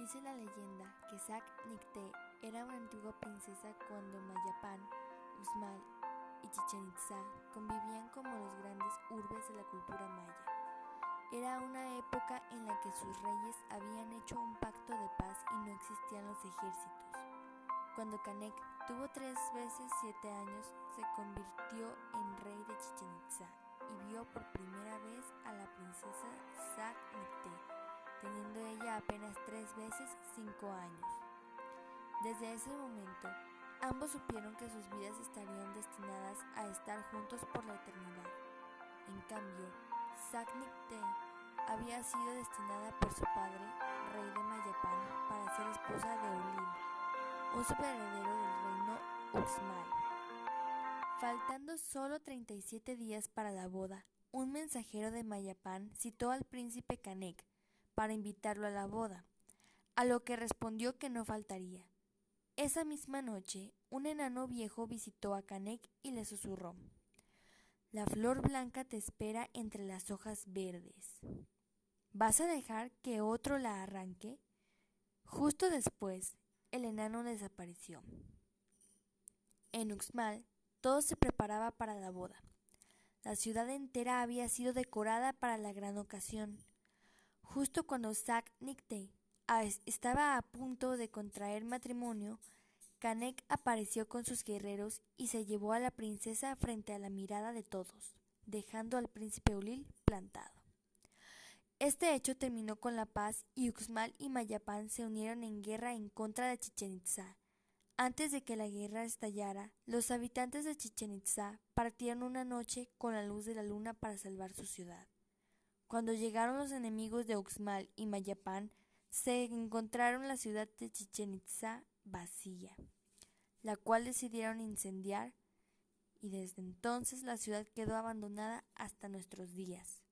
Dice la leyenda que Sac Nicté era una antigua princesa cuando Mayapán, Uxmal y Chichen Itza convivían como los grandes urbes de la cultura maya. Era una época en la que sus reyes habían hecho un pacto de paz y no existían los ejércitos. Cuando Canek tuvo tres veces siete años, se convirtió en rey de Chichen Itza y vio por primera vez a la princesa Sac Nicté, apenas tres veces cinco años. Desde ese momento, ambos supieron que sus vidas estarían destinadas a estar juntos por la eternidad. En cambio, Nicté había sido destinada por su padre, rey de Mayapán, para ser esposa de Ulil, un superheredero del reino Uxmal. Faltando solo 37 días para la boda, un mensajero de Mayapán citó al príncipe Canek para invitarlo a la boda, a lo que respondió que no faltaría. Esa misma noche, un enano viejo visitó a Canek y le susurró La flor blanca te espera entre las hojas verdes. ¿Vas a dejar que otro la arranque? Justo después, el enano desapareció. En Uxmal, todo se preparaba para la boda. La ciudad entera había sido decorada para la gran ocasión. Justo cuando Zack Nicte estaba a punto de contraer matrimonio, Canek apareció con sus guerreros y se llevó a la princesa frente a la mirada de todos, dejando al príncipe Ulil plantado. Este hecho terminó con la paz y Uxmal y Mayapán se unieron en guerra en contra de Chichen Itza. Antes de que la guerra estallara, los habitantes de Chichen Itza partieron una noche con la luz de la luna para salvar su ciudad. Cuando llegaron los enemigos de Uxmal y Mayapán, se encontraron la ciudad de Chichen Itza vacía, la cual decidieron incendiar y desde entonces la ciudad quedó abandonada hasta nuestros días.